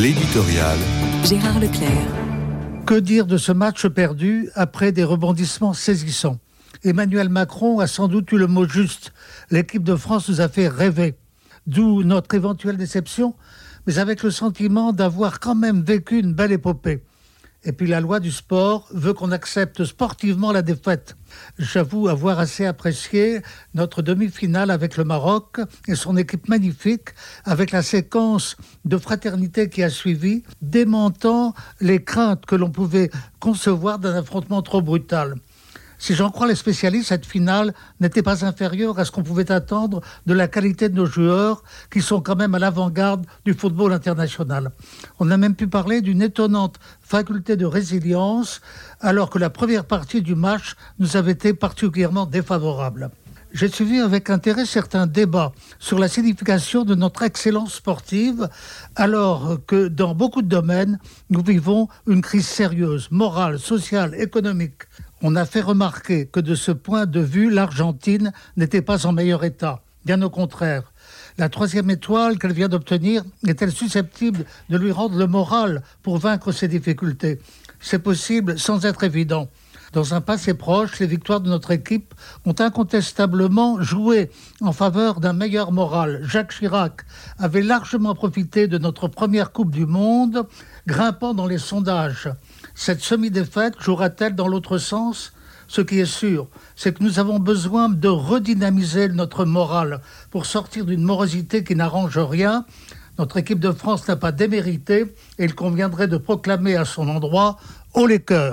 L'éditorial. Gérard Leclerc. Que dire de ce match perdu après des rebondissements saisissants? Emmanuel Macron a sans doute eu le mot juste. L'équipe de France nous a fait rêver. D'où notre éventuelle déception, mais avec le sentiment d'avoir quand même vécu une belle épopée. Et puis la loi du sport veut qu'on accepte sportivement la défaite. J'avoue avoir assez apprécié notre demi-finale avec le Maroc et son équipe magnifique, avec la séquence de fraternité qui a suivi, démentant les craintes que l'on pouvait concevoir d'un affrontement trop brutal. Si j'en crois les spécialistes, cette finale n'était pas inférieure à ce qu'on pouvait attendre de la qualité de nos joueurs, qui sont quand même à l'avant-garde du football international. On a même pu parler d'une étonnante faculté de résilience, alors que la première partie du match nous avait été particulièrement défavorable. J'ai suivi avec intérêt certains débats sur la signification de notre excellence sportive, alors que dans beaucoup de domaines, nous vivons une crise sérieuse, morale, sociale, économique. On a fait remarquer que de ce point de vue, l'Argentine n'était pas en meilleur état. Bien au contraire. La troisième étoile qu'elle vient d'obtenir est-elle susceptible de lui rendre le moral pour vaincre ses difficultés? C'est possible sans être évident. Dans un passé proche, les victoires de notre équipe ont incontestablement joué en faveur d'un meilleur moral. Jacques Chirac avait largement profité de notre première Coupe du Monde, grimpant dans les sondages. Cette semi-défaite jouera-t-elle dans l'autre sens? Ce qui est sûr, c'est que nous avons besoin de redynamiser notre morale pour sortir d'une morosité qui n'arrange rien. Notre équipe de France n'a pas démérité et il conviendrait de proclamer à son endroit haut les cœurs.